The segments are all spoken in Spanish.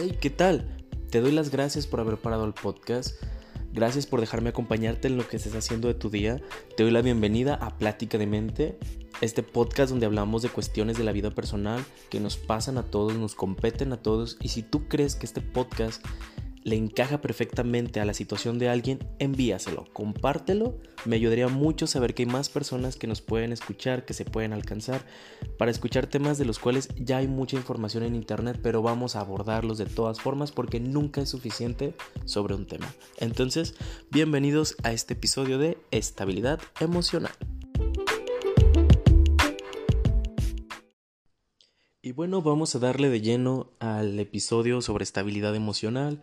Hey, ¿qué tal? Te doy las gracias por haber parado el podcast. Gracias por dejarme acompañarte en lo que estés haciendo de tu día. Te doy la bienvenida a Plática de Mente, este podcast donde hablamos de cuestiones de la vida personal que nos pasan a todos, nos competen a todos. Y si tú crees que este podcast le encaja perfectamente a la situación de alguien, envíaselo, compártelo. Me ayudaría mucho saber que hay más personas que nos pueden escuchar, que se pueden alcanzar, para escuchar temas de los cuales ya hay mucha información en internet, pero vamos a abordarlos de todas formas porque nunca es suficiente sobre un tema. Entonces, bienvenidos a este episodio de Estabilidad Emocional. Y bueno, vamos a darle de lleno al episodio sobre estabilidad emocional.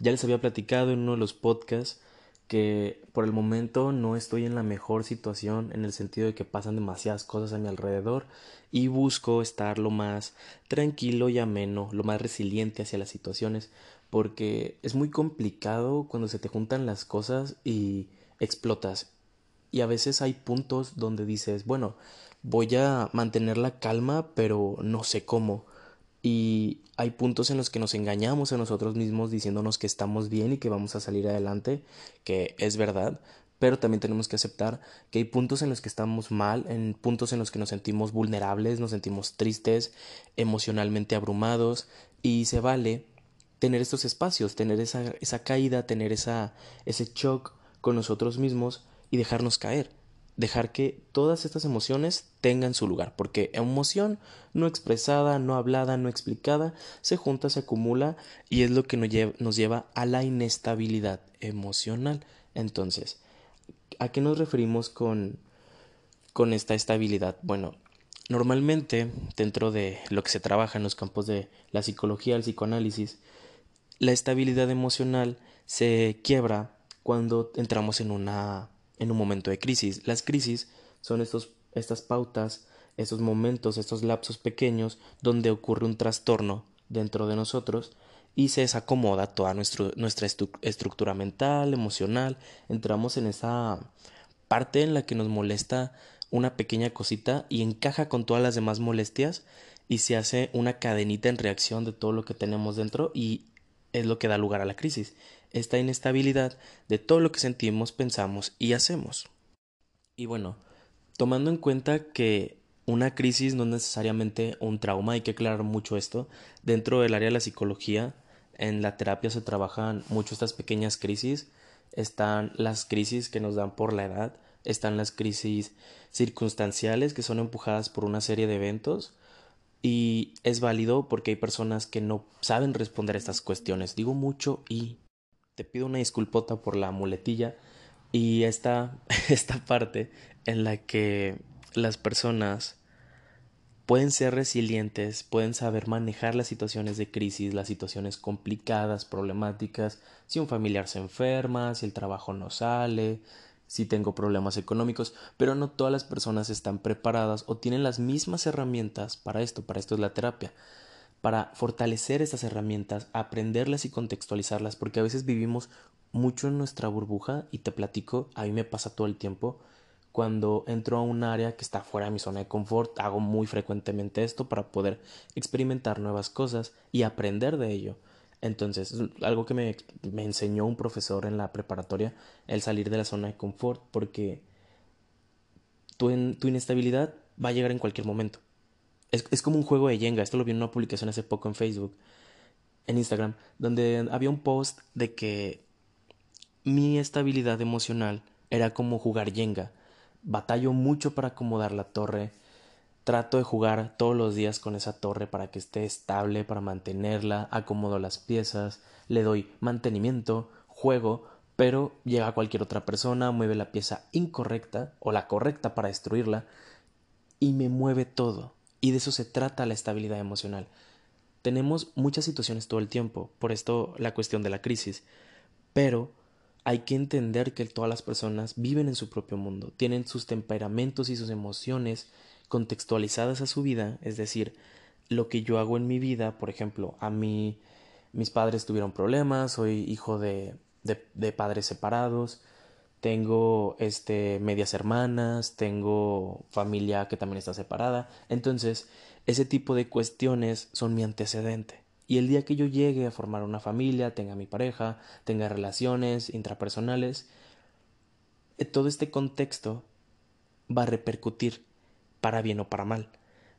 Ya les había platicado en uno de los podcasts que por el momento no estoy en la mejor situación en el sentido de que pasan demasiadas cosas a mi alrededor y busco estar lo más tranquilo y ameno, lo más resiliente hacia las situaciones porque es muy complicado cuando se te juntan las cosas y explotas. Y a veces hay puntos donde dices, bueno, voy a mantener la calma pero no sé cómo y hay puntos en los que nos engañamos a nosotros mismos diciéndonos que estamos bien y que vamos a salir adelante, que es verdad, pero también tenemos que aceptar que hay puntos en los que estamos mal, en puntos en los que nos sentimos vulnerables, nos sentimos tristes, emocionalmente abrumados y se vale tener estos espacios, tener esa, esa caída, tener esa, ese shock con nosotros mismos y dejarnos caer dejar que todas estas emociones tengan su lugar, porque emoción no expresada, no hablada, no explicada, se junta, se acumula y es lo que nos lleva, a la inestabilidad emocional. Entonces, ¿a qué nos referimos con, con esta estabilidad? Bueno, normalmente dentro de lo que se trabaja en los campos de la psicología, el psicoanálisis, la estabilidad emocional se quiebra cuando entramos en una en un momento de crisis. Las crisis son estos, estas pautas, estos momentos, estos lapsos pequeños donde ocurre un trastorno dentro de nosotros y se desacomoda toda nuestra estructura mental, emocional. Entramos en esa parte en la que nos molesta una pequeña cosita y encaja con todas las demás molestias y se hace una cadenita en reacción de todo lo que tenemos dentro y es lo que da lugar a la crisis esta inestabilidad de todo lo que sentimos, pensamos y hacemos. Y bueno, tomando en cuenta que una crisis no es necesariamente un trauma, hay que aclarar mucho esto, dentro del área de la psicología, en la terapia se trabajan mucho estas pequeñas crisis, están las crisis que nos dan por la edad, están las crisis circunstanciales que son empujadas por una serie de eventos, y es válido porque hay personas que no saben responder a estas cuestiones. Digo mucho y te pido una disculpota por la muletilla y esta, esta parte en la que las personas pueden ser resilientes, pueden saber manejar las situaciones de crisis, las situaciones complicadas, problemáticas, si un familiar se enferma, si el trabajo no sale, si tengo problemas económicos, pero no todas las personas están preparadas o tienen las mismas herramientas para esto, para esto es la terapia para fortalecer estas herramientas, aprenderlas y contextualizarlas, porque a veces vivimos mucho en nuestra burbuja y te platico, a mí me pasa todo el tiempo, cuando entro a un área que está fuera de mi zona de confort, hago muy frecuentemente esto para poder experimentar nuevas cosas y aprender de ello. Entonces, algo que me, me enseñó un profesor en la preparatoria, el salir de la zona de confort, porque tu, tu inestabilidad va a llegar en cualquier momento. Es, como un juego de Jenga. Esto lo vi en una publicación hace poco en Facebook, en Instagram, donde había un post de que mi estabilidad emocional era como jugar Jenga. Batallo mucho para acomodar la torre. Trato de jugar todos los días con esa torre para que esté estable, para mantenerla, acomodo las piezas, le doy mantenimiento, juego, pero llega cualquier otra persona, mueve la pieza incorrecta o la correcta para destruirla y me mueve todo. Y de eso se trata la estabilidad emocional. Tenemos muchas situaciones todo el tiempo, por esto la cuestión de la crisis, pero hay que entender que todas las personas viven en su propio mundo, tienen sus temperamentos y sus emociones contextualizadas a su vida, es decir, lo que yo hago en mi vida, por ejemplo, a mí mis padres tuvieron problemas, soy hijo de, de, de padres separados, tengo este medias hermanas, tengo familia que también está separada. Entonces, ese tipo de cuestiones son mi antecedente. Y el día que yo llegue a formar una familia, tenga mi pareja, tenga relaciones intrapersonales, eh, todo este contexto va a repercutir para bien o para mal.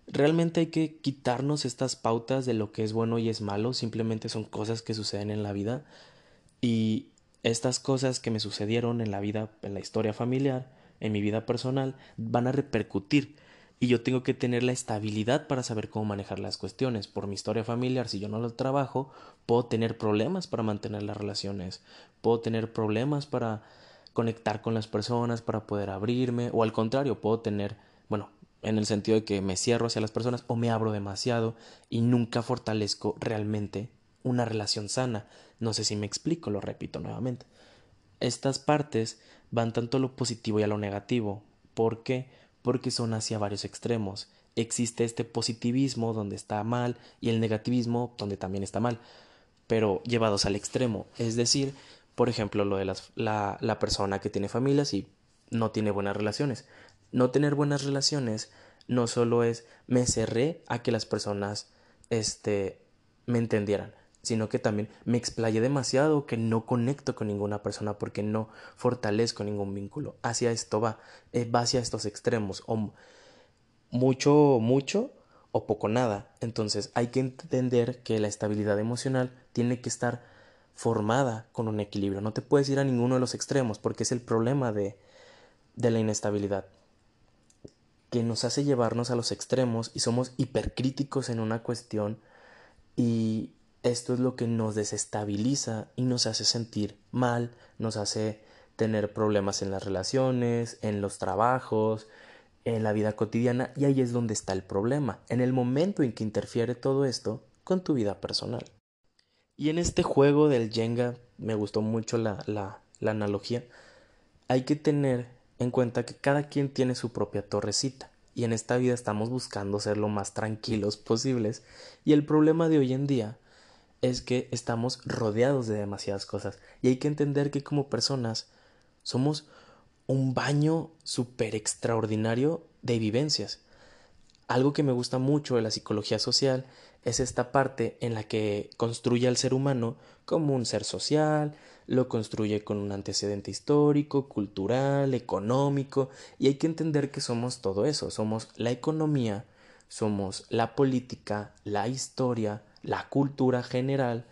Realmente hay que quitarnos estas pautas de lo que es bueno y es malo, simplemente son cosas que suceden en la vida y estas cosas que me sucedieron en la vida, en la historia familiar, en mi vida personal, van a repercutir. Y yo tengo que tener la estabilidad para saber cómo manejar las cuestiones. Por mi historia familiar, si yo no lo trabajo, puedo tener problemas para mantener las relaciones, puedo tener problemas para conectar con las personas, para poder abrirme, o al contrario, puedo tener, bueno, en el sentido de que me cierro hacia las personas o me abro demasiado y nunca fortalezco realmente una relación sana. No sé si me explico, lo repito nuevamente. Estas partes van tanto a lo positivo y a lo negativo. ¿Por qué? Porque son hacia varios extremos. Existe este positivismo donde está mal y el negativismo donde también está mal, pero llevados al extremo. Es decir, por ejemplo, lo de la, la persona que tiene familias y no tiene buenas relaciones. No tener buenas relaciones no solo es me cerré a que las personas este, me entendieran, sino que también me explayé demasiado que no conecto con ninguna persona porque no fortalezco ningún vínculo. Hacia esto va, eh, va hacia estos extremos, o mucho, mucho o poco nada. Entonces hay que entender que la estabilidad emocional tiene que estar formada con un equilibrio. No te puedes ir a ninguno de los extremos porque es el problema de, de la inestabilidad que nos hace llevarnos a los extremos y somos hipercríticos en una cuestión y esto es lo que nos desestabiliza y nos hace sentir mal, nos hace tener problemas en las relaciones, en los trabajos, en la vida cotidiana y ahí es donde está el problema, en el momento en que interfiere todo esto con tu vida personal. Y en este juego del Jenga, me gustó mucho la, la, la analogía, hay que tener en cuenta que cada quien tiene su propia torrecita y en esta vida estamos buscando ser lo más tranquilos posibles y el problema de hoy en día es que estamos rodeados de demasiadas cosas y hay que entender que como personas somos un baño súper extraordinario de vivencias. Algo que me gusta mucho de la psicología social es esta parte en la que construye al ser humano como un ser social, lo construye con un antecedente histórico, cultural, económico, y hay que entender que somos todo eso, somos la economía, somos la política, la historia, la cultura general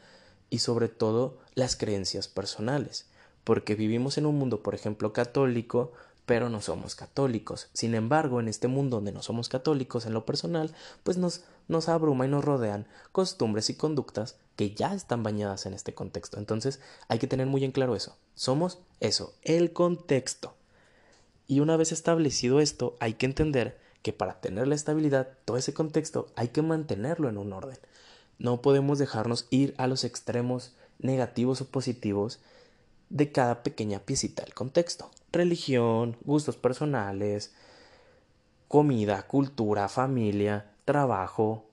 y sobre todo las creencias personales, porque vivimos en un mundo, por ejemplo, católico, pero no somos católicos. Sin embargo, en este mundo donde no somos católicos en lo personal, pues nos, nos abruma y nos rodean costumbres y conductas que ya están bañadas en este contexto. Entonces, hay que tener muy en claro eso. Somos eso, el contexto. Y una vez establecido esto, hay que entender que para tener la estabilidad, todo ese contexto, hay que mantenerlo en un orden. No podemos dejarnos ir a los extremos negativos o positivos de cada pequeña piecita del contexto. Religión, gustos personales, comida, cultura, familia, trabajo,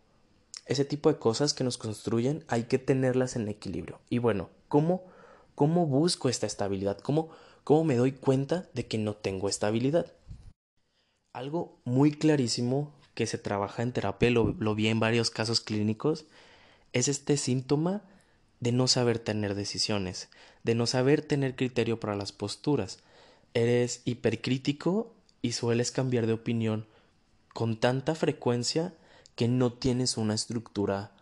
ese tipo de cosas que nos construyen hay que tenerlas en equilibrio. Y bueno, ¿cómo, cómo busco esta estabilidad? ¿Cómo, ¿Cómo me doy cuenta de que no tengo estabilidad? Algo muy clarísimo que se trabaja en terapia, lo, lo vi en varios casos clínicos, es este síntoma de no saber tener decisiones, de no saber tener criterio para las posturas. Eres hipercrítico y sueles cambiar de opinión con tanta frecuencia que no tienes una estructura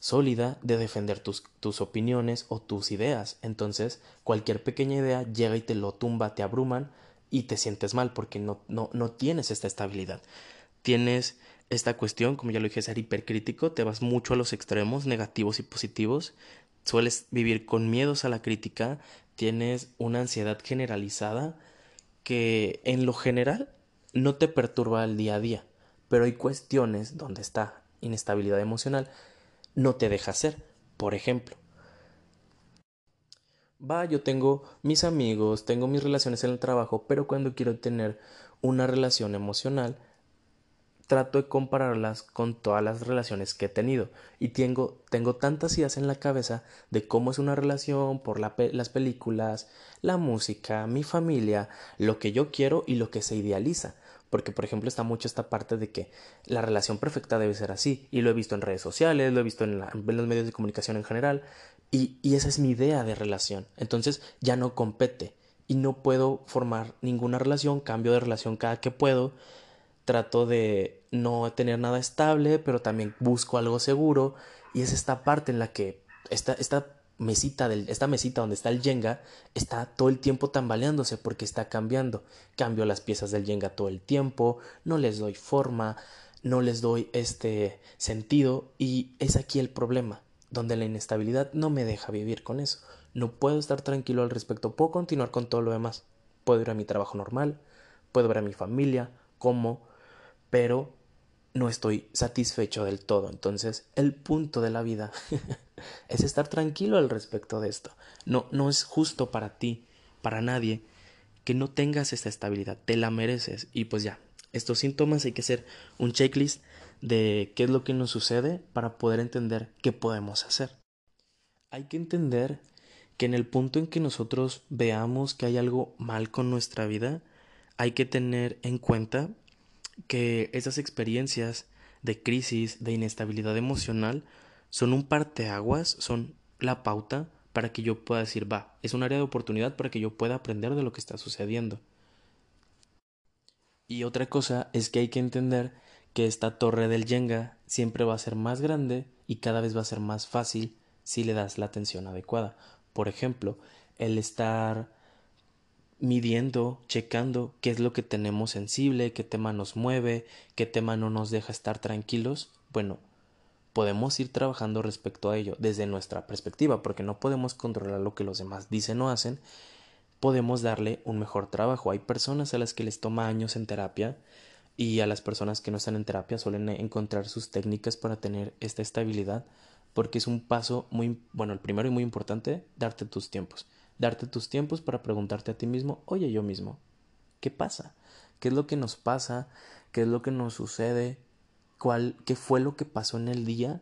sólida de defender tus, tus, opiniones o tus ideas. Entonces, cualquier pequeña idea llega y te lo tumba, te abruman y te sientes mal porque no, no, no tienes esta estabilidad. Tienes esta cuestión, como ya lo dije, ser hipercrítico, te vas mucho a los extremos, negativos y positivos, sueles vivir con miedos a la crítica, tienes una ansiedad generalizada que en lo general no te perturba el día a día, pero hay cuestiones donde está inestabilidad emocional no te deja ser. Por ejemplo, va, yo tengo mis amigos, tengo mis relaciones en el trabajo, pero cuando quiero tener una relación emocional, trato de compararlas con todas las relaciones que he tenido y tengo, tengo tantas ideas en la cabeza de cómo es una relación por las películas, la música, mi familia, lo que yo quiero y lo que se idealiza. Porque, por ejemplo, está mucho esta parte de que la relación perfecta debe ser así. Y lo he visto en redes sociales, lo he visto en, los medios de comunicación en general. Y esa es mi idea de relación. Entonces ya no compete. Y no puedo formar ninguna relación, cambio de relación cada que puedo. Trato de no tener nada estable, pero también busco algo seguro. Y es esta parte en la que esta, esta mesita del, esta mesita donde está el Jenga está todo el tiempo tambaleándose porque está cambiando. Cambio las piezas del Jenga todo el tiempo, no les doy forma, no les doy este sentido y es aquí el problema, donde la inestabilidad no me deja vivir con eso. No puedo estar tranquilo al respecto, puedo continuar con todo lo demás. Puedo ir a mi trabajo normal, puedo ver a mi familia, como, pero no estoy satisfecho del todo. Entonces, el punto de la vida es estar tranquilo al respecto de esto. No, no es justo para ti, para nadie, que no tengas esta estabilidad. Te la mereces. Y pues ya, estos síntomas hay que hacer un checklist de qué es lo que nos sucede para poder entender qué podemos hacer. Hay que entender que en el punto en que nosotros veamos que hay algo mal con nuestra vida, hay que tener en cuenta que esas experiencias de crisis, de inestabilidad emocional, son un parteaguas, son la pauta para que yo pueda decir, va, es un área de oportunidad para que yo pueda aprender de lo que está sucediendo. Y otra cosa es que hay que entender que esta torre del Jenga siempre va a ser más grande y cada vez va a ser más fácil si le das la atención adecuada. Por ejemplo, el estar midiendo, checando qué es lo que tenemos sensible, qué tema nos mueve, qué tema no nos deja estar tranquilos, bueno, podemos ir trabajando respecto a ello desde nuestra perspectiva, porque no podemos controlar lo que los demás dicen o hacen, podemos darle un mejor trabajo. Hay personas a las que les toma años en terapia y a las personas que no están en terapia suelen encontrar sus técnicas para tener esta estabilidad, porque es un paso muy, bueno, el primero y muy importante, darte tus tiempos darte tus tiempos para preguntarte a ti mismo, oye yo mismo, ¿qué pasa? ¿Qué es lo que nos pasa? ¿Qué es lo que nos sucede? ¿Cuál, ¿Qué fue lo que pasó en el día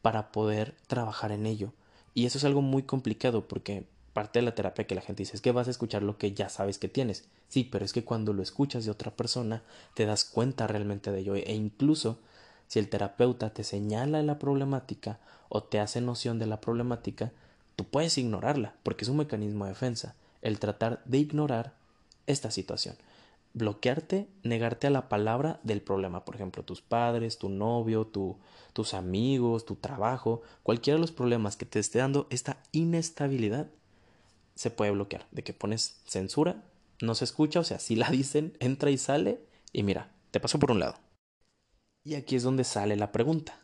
para poder trabajar en ello? Y eso es algo muy complicado porque parte de la terapia que la gente dice es que vas a escuchar lo que ya sabes que tienes. Sí, pero es que cuando lo escuchas de otra persona te das cuenta realmente de ello e incluso si el terapeuta te señala la problemática o te hace noción de la problemática, Tú puedes ignorarla, porque es un mecanismo de defensa, el tratar de ignorar esta situación. Bloquearte, negarte a la palabra del problema, por ejemplo, tus padres, tu novio, tus amigos, tu trabajo, cualquiera de los problemas que te esté dando esta inestabilidad, se puede bloquear. De que pones censura, no se escucha, o sea, si la dicen, entra y sale, y mira, te pasó por un lado. Y aquí es donde sale la pregunta.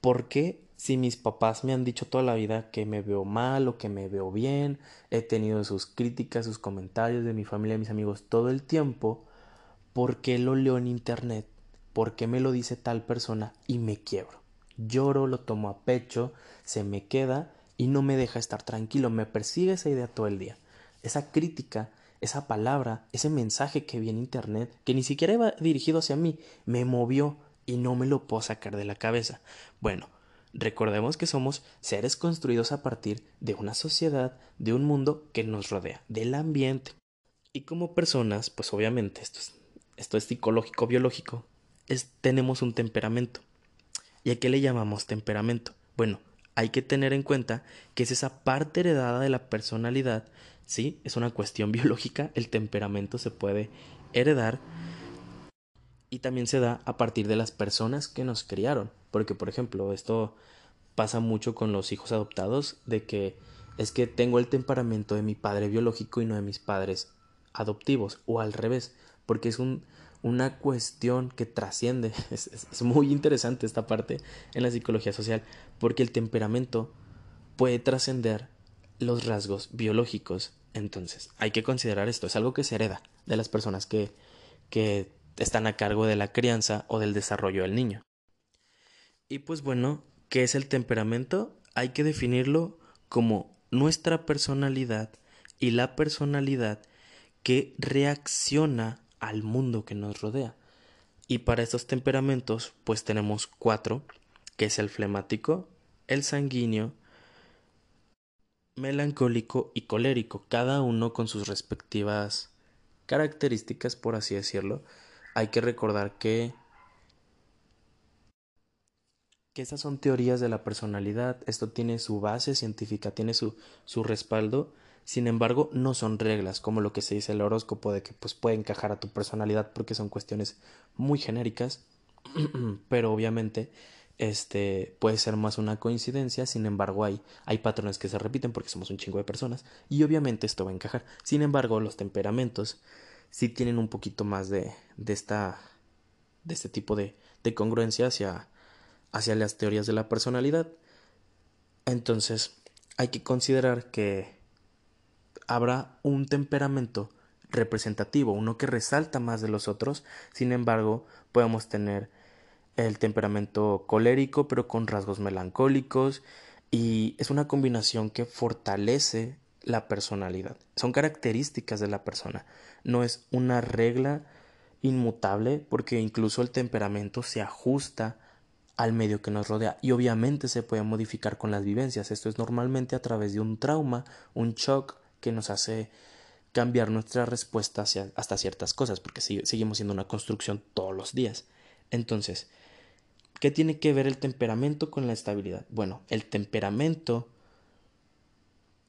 ¿Por qué si mis papás me han dicho toda la vida que me veo mal o que me veo bien, he tenido sus críticas, sus comentarios de mi familia, y mis amigos todo el tiempo, ¿por qué lo leo en internet? ¿Por qué me lo dice tal persona y me quiebro? Lloro, lo tomo a pecho, se me queda y no me deja estar tranquilo, me persigue esa idea todo el día. Esa crítica, esa palabra, ese mensaje que vi en internet, que ni siquiera iba dirigido hacia mí, me movió y no me lo puedo sacar de la cabeza. Bueno, Recordemos que somos seres construidos a partir de una sociedad, de un mundo que nos rodea, del ambiente. Y como personas, pues obviamente esto es, esto es psicológico, biológico, tenemos un temperamento. ¿Y a qué le llamamos temperamento? Bueno, hay que tener en cuenta que es esa parte heredada de la personalidad, ¿sí? Es una cuestión biológica, el temperamento se puede heredar y también se da a partir de las personas que nos criaron. Porque, por ejemplo, esto pasa mucho con los hijos adoptados, de que es que tengo el temperamento de mi padre biológico y no de mis padres adoptivos, o al revés, porque es un, una cuestión que trasciende. Es, es, muy interesante esta parte en la psicología social, porque el temperamento puede trascender los rasgos biológicos. Entonces, hay que considerar esto, es algo que se hereda de las personas que, que están a cargo de la crianza o del desarrollo del niño. Y pues bueno, ¿qué es el temperamento? Hay que definirlo como nuestra personalidad y la personalidad que reacciona al mundo que nos rodea. Y para estos temperamentos, pues tenemos cuatro, que es el flemático, el sanguíneo, melancólico y colérico, cada uno con sus respectivas características, por así decirlo, hay que recordar que que estas son teorías de la personalidad, esto tiene su base científica, tiene su, su respaldo, sin embargo no son reglas como lo que se dice el horóscopo de que pues puede encajar a tu personalidad porque son cuestiones muy genéricas, pero obviamente este puede ser más una coincidencia, sin embargo hay, hay patrones que se repiten porque somos un chingo de personas y obviamente esto va a encajar. Sin embargo, los temperamentos sí tienen un poquito más de, de esta de este tipo de, de congruencia hacia hacia las teorías de la personalidad. Entonces, hay que considerar que habrá un temperamento representativo, uno que resalta más de los otros, sin embargo, podemos tener el temperamento colérico, pero con rasgos melancólicos, y es una combinación que fortalece la personalidad. Son características de la persona, no es una regla inmutable, porque incluso el temperamento se ajusta al medio que nos rodea y obviamente se puede modificar con las vivencias. Esto es normalmente a través de un trauma, un shock que nos hace cambiar nuestra respuesta hasta ciertas cosas, porque seguimos siendo una construcción todos los días. Entonces, ¿qué tiene que ver el temperamento con la estabilidad? Bueno, el temperamento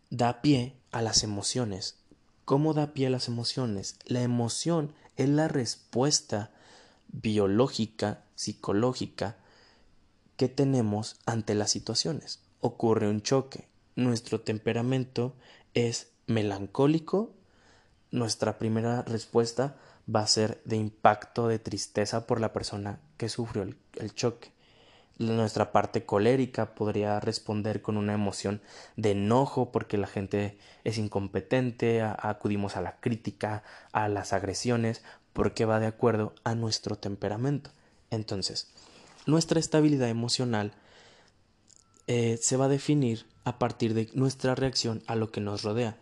da pie a las emociones. ¿Cómo da pie a las emociones? La emoción es la respuesta biológica, psicológica, que tenemos ante las situaciones. Ocurre un choque. Nuestro temperamento es melancólico. Nuestra primera respuesta va a ser de impacto, de tristeza por la persona que sufrió el, choque. Nuestra parte colérica podría responder con una emoción de enojo porque la gente es incompetente, acudimos a la crítica, a las agresiones, porque va de acuerdo a nuestro temperamento. Entonces, nuestra estabilidad emocional eh, se va a definir a partir de nuestra reacción a lo que nos rodea.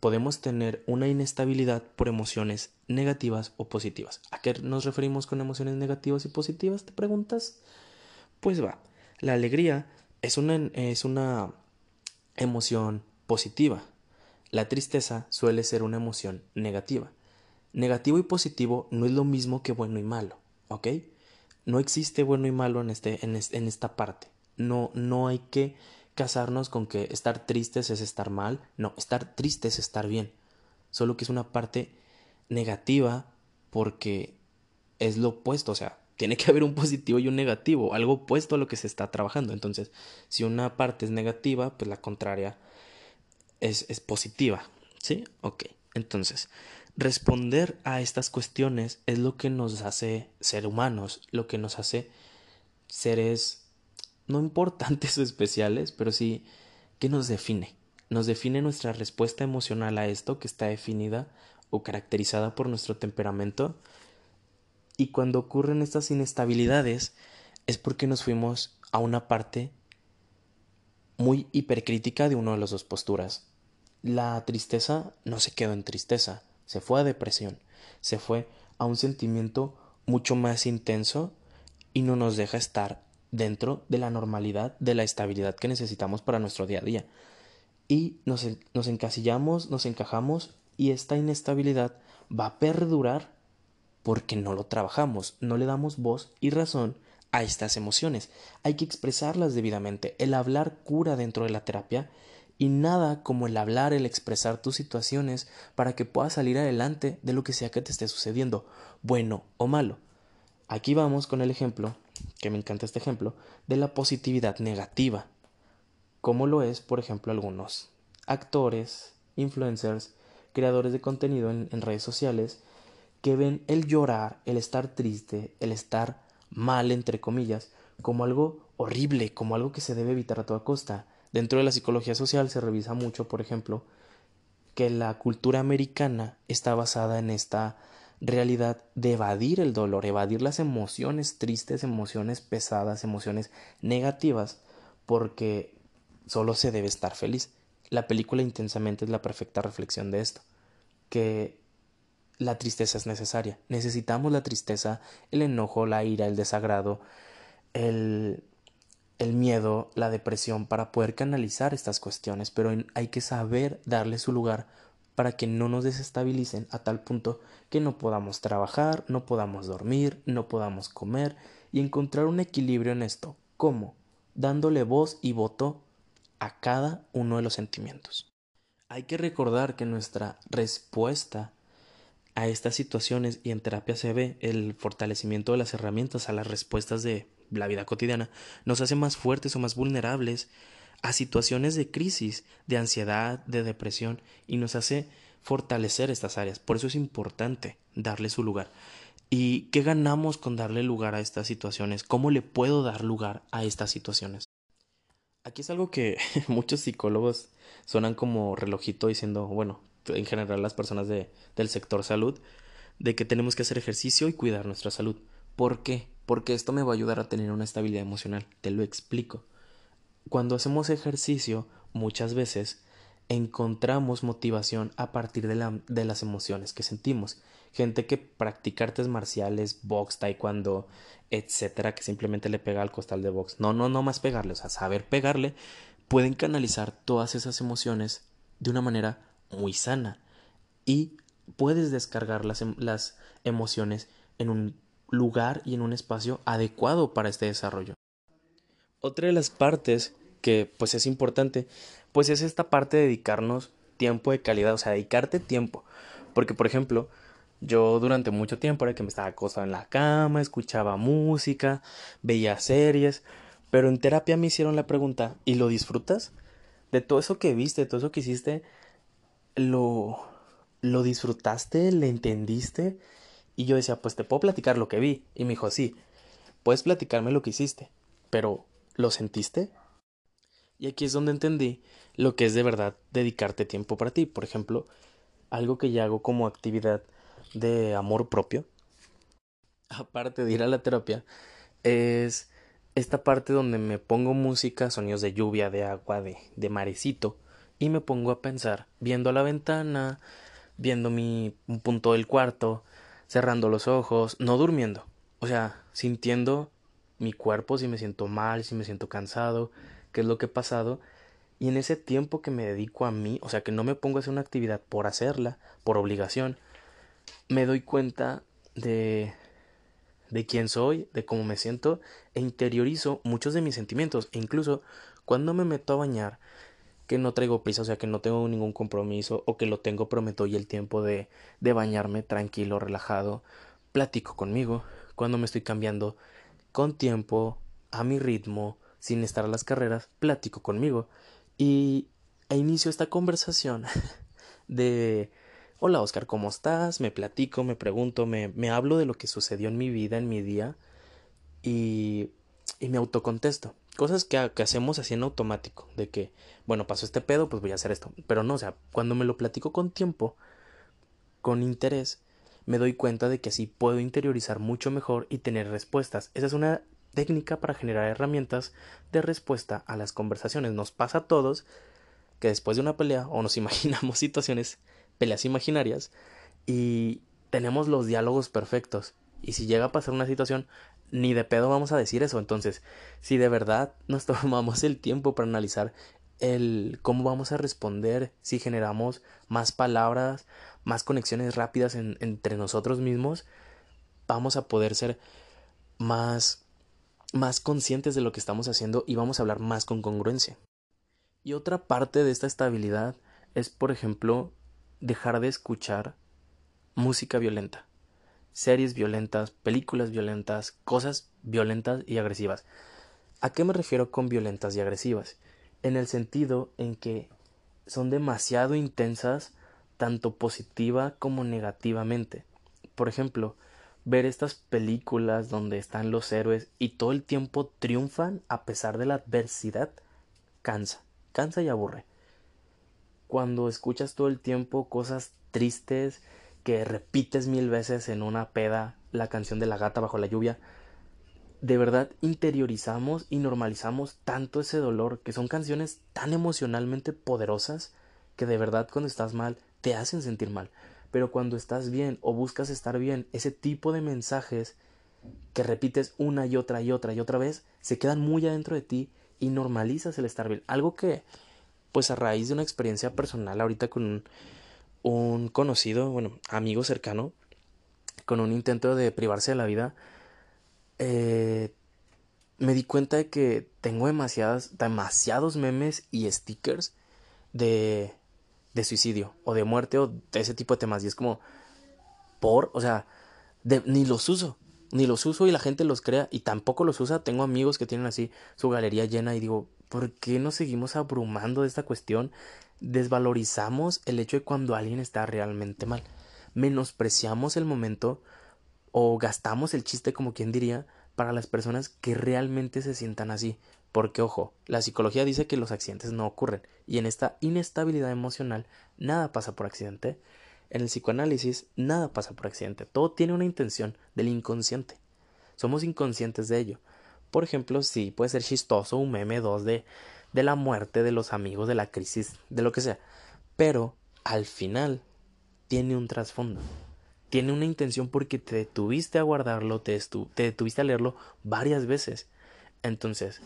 Podemos tener una inestabilidad por emociones negativas o positivas. ¿A qué nos referimos con emociones negativas y positivas? ¿Te preguntas? Pues va. La alegría es una, es una emoción positiva. La tristeza suele ser una emoción negativa. Negativo y positivo no es lo mismo que bueno y malo, ¿ok? No existe bueno y malo en, este, en, esta parte. No, no hay que casarnos con que estar tristes es estar mal. No, estar triste es estar bien. Solo que es una parte negativa porque es lo opuesto. O sea, tiene que haber un positivo y un negativo, algo opuesto a lo que se está trabajando. Entonces, si una parte es negativa, pues la contraria es, es positiva. ¿Sí? Ok. Entonces, Responder a estas cuestiones es lo que nos hace ser humanos, lo que nos hace seres no importantes o especiales, pero sí que nos define. Nos define nuestra respuesta emocional a esto que está definida o caracterizada por nuestro temperamento. Y cuando ocurren estas inestabilidades es porque nos fuimos a una parte muy hipercrítica de una de las dos posturas. La tristeza no se quedó en tristeza, se fue a depresión, se fue a un sentimiento mucho más intenso y no nos deja estar dentro de la normalidad, de la estabilidad que necesitamos para nuestro día a día. Y nos, nos encasillamos, nos encajamos y esta inestabilidad va a perdurar porque no lo trabajamos, no le damos voz y razón a estas emociones. Hay que expresarlas debidamente. El hablar cura dentro de la terapia y nada como el hablar, el expresar tus situaciones para que puedas salir adelante de lo que sea que te esté sucediendo, bueno o malo. Aquí vamos con el ejemplo, que me encanta este ejemplo, de la positividad negativa, como lo es, por ejemplo, algunos actores, influencers, creadores de contenido en, en redes sociales, que ven el llorar, el estar triste, el estar mal, entre comillas, como algo horrible, como algo que se debe evitar a toda costa. Dentro de la psicología social se revisa mucho, por ejemplo, que la cultura americana está basada en esta realidad de evadir el dolor, evadir las emociones tristes, emociones pesadas, emociones negativas, porque solo se debe estar feliz. La película intensamente es la perfecta reflexión de esto, que la tristeza es necesaria. Necesitamos la tristeza, el enojo, la ira, el desagrado, el el miedo, la depresión para poder canalizar estas cuestiones, pero hay que saber darle su lugar para que no nos desestabilicen a tal punto que no podamos trabajar, no podamos dormir, no podamos comer y encontrar un equilibrio en esto. ¿Cómo? Dándole voz y voto a cada uno de los sentimientos. Hay que recordar que nuestra respuesta a estas situaciones y en terapia se ve el fortalecimiento de las herramientas a las respuestas de la vida cotidiana nos hace más fuertes o más vulnerables a situaciones de crisis, de ansiedad, de depresión y nos hace fortalecer estas áreas. Por eso es importante darle su lugar. ¿Y qué ganamos con darle lugar a estas situaciones? ¿Cómo le puedo dar lugar a estas situaciones? Aquí es algo que muchos psicólogos suenan como relojito diciendo, bueno, en general las personas de, del sector salud, de que tenemos que hacer ejercicio y cuidar nuestra salud. ¿Por qué? Porque esto me va a ayudar a tener una estabilidad emocional. Te lo explico. Cuando hacemos ejercicio, muchas veces encontramos motivación a partir de, la, de las emociones que sentimos. Gente que practica artes marciales, box, taekwondo, etcétera, que simplemente le pega al costal de box. No, no, no más pegarle, o sea, saber pegarle, pueden canalizar todas esas emociones de una manera muy sana y puedes descargar las, em, las emociones en un lugar y en un espacio adecuado para este desarrollo. Otra de las partes que pues es importante, pues es esta parte de dedicarnos tiempo de calidad, o sea, dedicarte tiempo. Porque, por ejemplo, yo durante mucho tiempo era que me estaba acostado en la cama, escuchaba música, veía series, pero en terapia me hicieron la pregunta, ¿y lo disfrutas? De todo eso que viste, todo eso que hiciste, ¿lo, lo disfrutaste? ¿Le entendiste? Y yo decía, pues te puedo platicar lo que vi. Y me dijo, sí, puedes platicarme lo que hiciste, pero ¿Lo sentiste? Y aquí es donde entendí lo que es de verdad dedicarte tiempo para ti. Por ejemplo, algo que ya hago como actividad de amor propio, aparte de ir a la terapia, es esta parte donde me pongo música, sonidos de lluvia, de agua, de, de marecito, y me pongo a pensar, viendo a la ventana, viendo mi un punto del cuarto, cerrando los ojos, no durmiendo, o sea, sintiendo mi cuerpo, si me siento mal, si me siento cansado, qué es lo que ha pasado. Y en ese tiempo que me dedico a mí, o sea, que no me pongo a hacer una actividad por hacerla, por obligación, me doy cuenta de de quién soy, de cómo me siento e interiorizo muchos de mis sentimientos e incluso cuando me meto a bañar que no traigo prisa, o sea que no tengo ningún compromiso o que lo tengo prometo y el tiempo de, de bañarme tranquilo, relajado, platico conmigo, cuando me estoy cambiando con tiempo, a mi ritmo, sin estar a las carreras, platico conmigo y inicio esta conversación de Hola Oscar, ¿cómo estás? Me platico, me pregunto, me, me hablo de lo que sucedió en mi vida, en mi día y, y me autocontesto. Cosas que, que, hacemos así en automático, de que, bueno, pasó este pedo, pues voy a hacer esto. Pero no, o sea, cuando me lo platico con tiempo, con interés, me doy cuenta de que así puedo interiorizar mucho mejor y tener respuestas. Esa es una técnica para generar herramientas de respuesta a las conversaciones. Nos pasa a todos que después de una pelea o nos imaginamos situaciones, peleas imaginarias y tenemos los diálogos perfectos. Y si llega a pasar una situación, ni de pedo vamos a decir eso. Entonces, si de verdad nos tomamos el tiempo para analizar el cómo vamos a responder, si generamos más palabras, más conexiones rápidas entre nosotros mismos, vamos a poder ser más, más conscientes de lo que estamos haciendo y vamos a hablar más con congruencia. Y otra parte de esta estabilidad es, por ejemplo, dejar de escuchar música violenta, series violentas, películas violentas, cosas violentas y agresivas. ¿A qué me refiero con violentas y agresivas? En el sentido en que son demasiado intensas tanto positiva como negativamente. Por ejemplo, ver estas películas donde están los héroes y todo el tiempo triunfan a pesar de la adversidad cansa, cansa y aburre. Cuando escuchas todo el tiempo cosas tristes que repites mil veces en una peda la canción de la gata bajo la lluvia, de verdad interiorizamos y normalizamos tanto ese dolor que son canciones tan emocionalmente poderosas que de verdad cuando estás mal te hacen sentir mal. Pero cuando estás bien o buscas estar bien, ese tipo de mensajes que repites una y otra y otra y otra vez se quedan muy adentro de ti y normalizas el estar bien. Algo que, pues a raíz de una experiencia personal ahorita con un conocido, bueno, amigo cercano, con un intento de privarse de la vida, eh, me di cuenta de que tengo demasiadas, demasiados memes y stickers de, de suicidio o de muerte o de ese tipo de temas. Y es como, por, o sea, ni los uso, ni los uso y la gente los crea y tampoco los usa. Tengo amigos que tienen así su galería llena y digo, ¿por qué nos seguimos abrumando de esta cuestión? Desvalorizamos el hecho de cuando alguien está realmente mal. Menospreciamos el momento o gastamos el chiste como quien diría para las personas que realmente se sientan así. Porque, ojo, la psicología dice que los accidentes no ocurren y en esta inestabilidad emocional nada pasa por accidente. En el psicoanálisis nada pasa por accidente, todo tiene una intención del inconsciente. Somos inconscientes de ello. Por ejemplo, sí, puede ser chistoso un meme 2 de, de la muerte de los amigos, de la crisis, de lo que sea. Pero al final tiene un trasfondo tiene una intención porque te detuviste a guardarlo, te, te detuviste a leerlo varias veces. Entonces,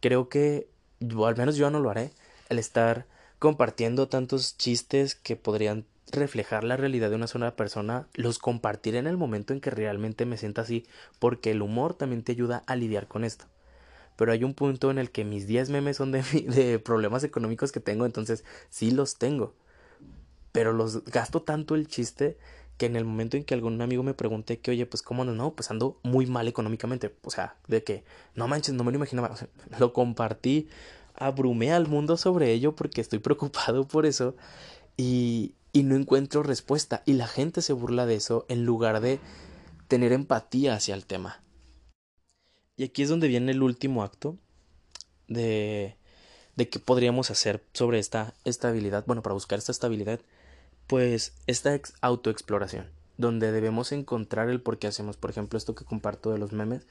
creo que, al menos yo no lo haré, el estar compartiendo tantos chistes que podrían reflejar la realidad de una sola persona, los compartiré en el momento en que realmente me sienta así, porque el humor también te ayuda a lidiar con esto. Pero hay un punto en el que mis 10 memes son de, de problemas económicos que tengo, entonces sí los tengo. Pero los gasto tanto el chiste que en el momento en que algún amigo me pregunte que, oye, pues cómo no, no, pues ando muy mal económicamente, o sea, de que, no manches, no me lo imaginaba, lo compartí, abrumé al mundo sobre ello porque estoy preocupado por eso y, y no encuentro respuesta y la gente se burla de eso en lugar de tener empatía hacia el tema. Y aquí es donde viene el último acto de, de qué podríamos hacer sobre esta estabilidad, bueno, para buscar esta estabilidad pues esta autoexploración, donde debemos encontrar el por qué hacemos, por ejemplo, esto que comparto de los memes,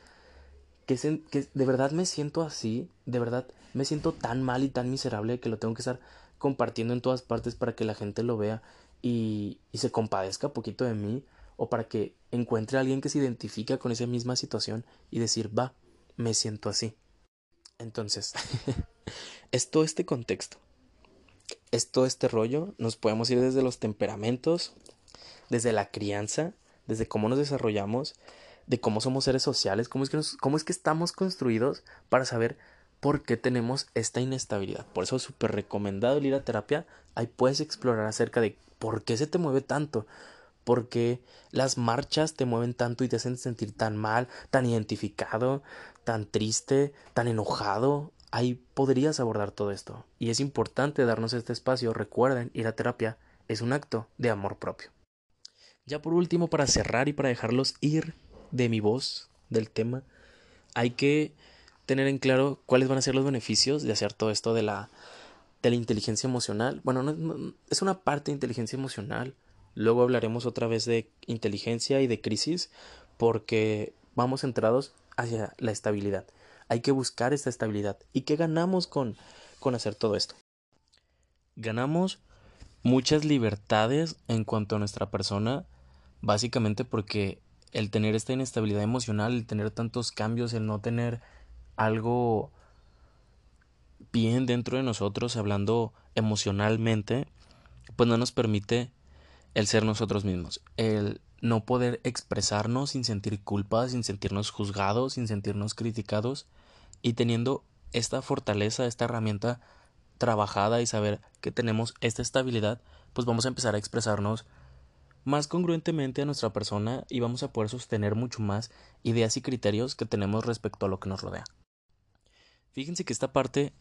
que, que de verdad me siento así, de verdad me siento tan mal y tan miserable que lo tengo que estar compartiendo en todas partes para que la gente lo vea y, y se compadezca poquito de mí o para que encuentre a alguien que se identifica con esa misma situación y decir, va, me siento así. Entonces, es todo este contexto es todo este rollo. Nos podemos ir desde los temperamentos, desde la crianza, desde cómo nos desarrollamos, de cómo somos seres sociales, cómo es que, cómo es que estamos construidos para saber por qué tenemos esta inestabilidad. Por eso es súper recomendado ir a terapia. Ahí puedes explorar acerca de por qué se te mueve tanto, por qué las marchas te mueven tanto y te hacen sentir tan mal, tan identificado, tan triste, tan enojado, ahí podrías abordar todo esto. Y es importante darnos este espacio. Recuerden, ir a terapia es un acto de amor propio. Ya por último, para cerrar y para dejarlos ir de mi voz, del tema, hay que tener en claro cuáles van a ser los beneficios de hacer todo esto de la, de la inteligencia emocional. Bueno, no, es una parte de inteligencia emocional. Luego hablaremos otra vez de inteligencia y de crisis porque vamos centrados hacia la estabilidad. Hay que buscar esta estabilidad. ¿Y qué ganamos con, con hacer todo esto? Ganamos muchas libertades en cuanto a nuestra persona, básicamente porque el tener esta inestabilidad emocional, el tener tantos cambios, el no tener algo bien dentro de nosotros, hablando emocionalmente, pues no nos permite el ser nosotros mismos, el no poder expresarnos sin sentir culpa, sin sentirnos juzgados, sin sentirnos criticados y teniendo esta fortaleza, esta herramienta trabajada y saber que tenemos esta estabilidad, pues vamos a empezar a expresarnos más congruentemente a nuestra persona y vamos a poder sostener mucho más ideas y criterios que tenemos respecto a lo que nos rodea. Fíjense que esta parte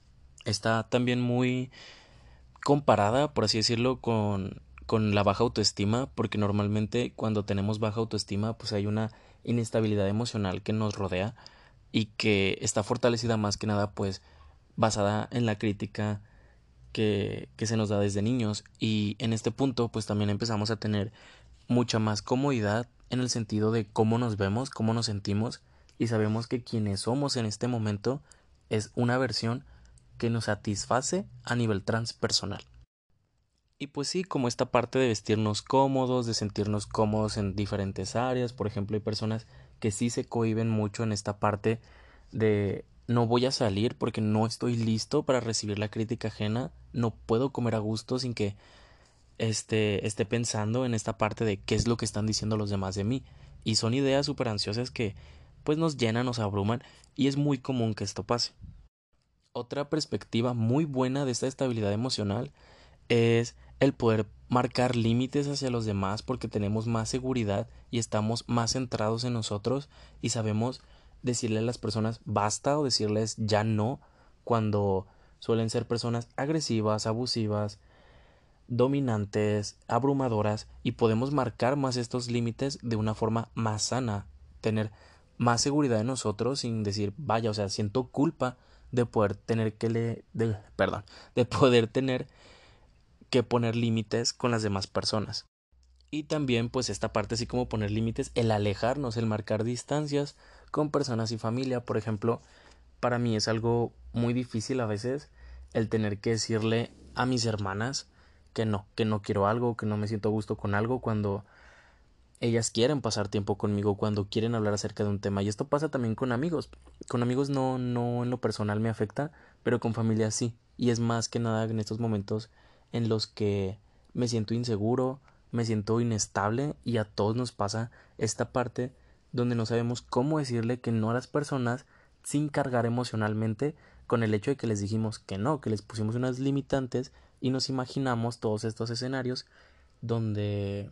está también muy comparada, por así decirlo, con, con la baja autoestima, porque normalmente cuando tenemos baja autoestima, pues hay una inestabilidad emocional que nos rodea y que está fortalecida más que nada pues basada en la crítica que, se nos da desde niños y en este punto pues también empezamos a tener mucha más comodidad en el sentido de cómo nos vemos, cómo nos sentimos y sabemos que quienes somos en este momento es una versión que nos satisface a nivel transpersonal. Y pues sí, como esta parte de vestirnos cómodos, de sentirnos cómodos en diferentes áreas, por ejemplo, hay personas que sí se cohiben mucho en esta parte de no voy a salir porque no estoy listo para recibir la crítica ajena, no puedo comer a gusto sin que este, esté pensando en esta parte de qué es lo que están diciendo los demás de mí. Y son ideas súper ansiosas que pues nos llenan, nos abruman y es muy común que esto pase. Otra perspectiva muy buena de esta estabilidad emocional es el poder marcar límites hacia los demás porque tenemos más seguridad y estamos más centrados en nosotros y sabemos decirle a las personas basta o decirles ya no cuando suelen ser personas agresivas, abusivas, dominantes, abrumadoras y podemos marcar más estos límites de una forma más sana, tener más seguridad en nosotros sin decir vaya, o sea, siento culpa de poder tener que le perdón, de poder tener que poner límites con las demás personas. Y también pues esta parte así como poner límites, el alejarnos, el marcar distancias con personas y familia, por ejemplo, para mí es algo muy difícil a veces el tener que decirle a mis hermanas que no, que no quiero algo, que no me siento a gusto con algo cuando ellas quieren pasar tiempo conmigo, cuando quieren hablar acerca de un tema. Y esto pasa también con amigos. Con amigos no, no en lo personal me afecta, pero con familia sí. Y es más que nada en estos momentos en los que me siento inseguro, me siento inestable y a todos nos pasa esta parte donde no sabemos cómo decirle que no a las personas sin cargar emocionalmente con el hecho de que les dijimos que no, que les pusimos unas limitantes y nos imaginamos todos estos escenarios donde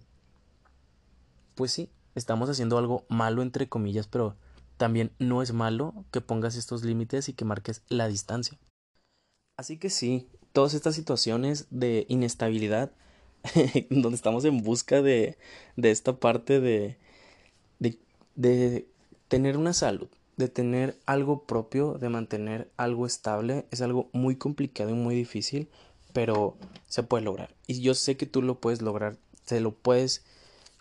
pues sí, estamos haciendo algo malo entre comillas, pero también no es malo que pongas estos límites y que marques la distancia. Así que sí, todas estas situaciones de inestabilidad, donde estamos en busca de, de esta parte de, de, de tener una salud, de tener algo propio, de mantener algo estable, es algo muy complicado y muy difícil, pero se puede lograr. Y yo sé que tú lo puedes lograr, se lo puedes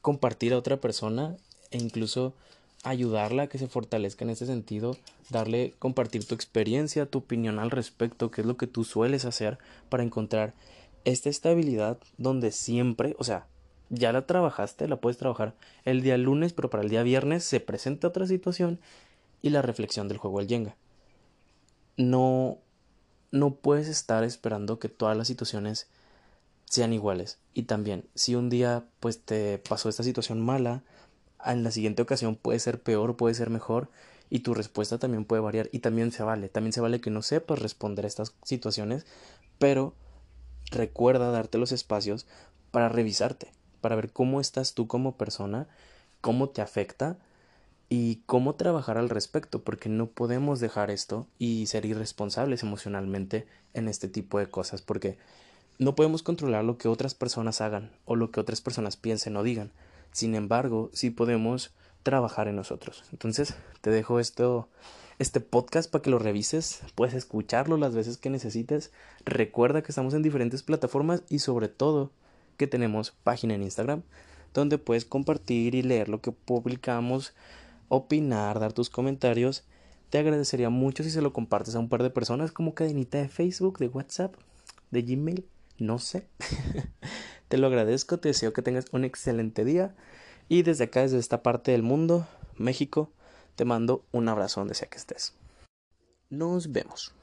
compartir a otra persona e incluso ayudarla a que se fortalezca en ese sentido, darle, compartir tu experiencia, tu opinión al respecto, qué es lo que tú sueles hacer para encontrar esta estabilidad donde siempre, o sea, ya la trabajaste, la puedes trabajar el día lunes, pero para el día viernes se presenta otra situación y la reflexión del juego del Jenga. No, no puedes estar esperando que todas las situaciones sean iguales. Y también, si un día pues te pasó esta situación mala, en la siguiente ocasión puede ser peor, puede ser mejor y tu respuesta también puede variar y también se vale, también se vale que no sepas responder a estas situaciones, pero recuerda darte los espacios para revisarte, para ver cómo estás tú como persona, cómo te afecta y cómo trabajar al respecto, porque no podemos dejar esto y ser irresponsables emocionalmente en este tipo de cosas, porque no podemos controlar lo que otras personas hagan o lo que otras personas piensen o digan, sin embargo, sí podemos trabajar en nosotros. Entonces, te dejo esto, este podcast para que lo revises, puedes escucharlo las veces que necesites. Recuerda que estamos en diferentes plataformas y sobre todo que tenemos página en Instagram donde puedes compartir y leer lo que publicamos, opinar, dar tus comentarios. Te agradecería mucho si se lo compartes a un par de personas como cadenita de Facebook, de WhatsApp, de Gmail, no sé. Te lo agradezco, te deseo que tengas un excelente día y desde acá, desde esta parte del mundo, México, te mando un abrazo donde sea que estés. Nos vemos.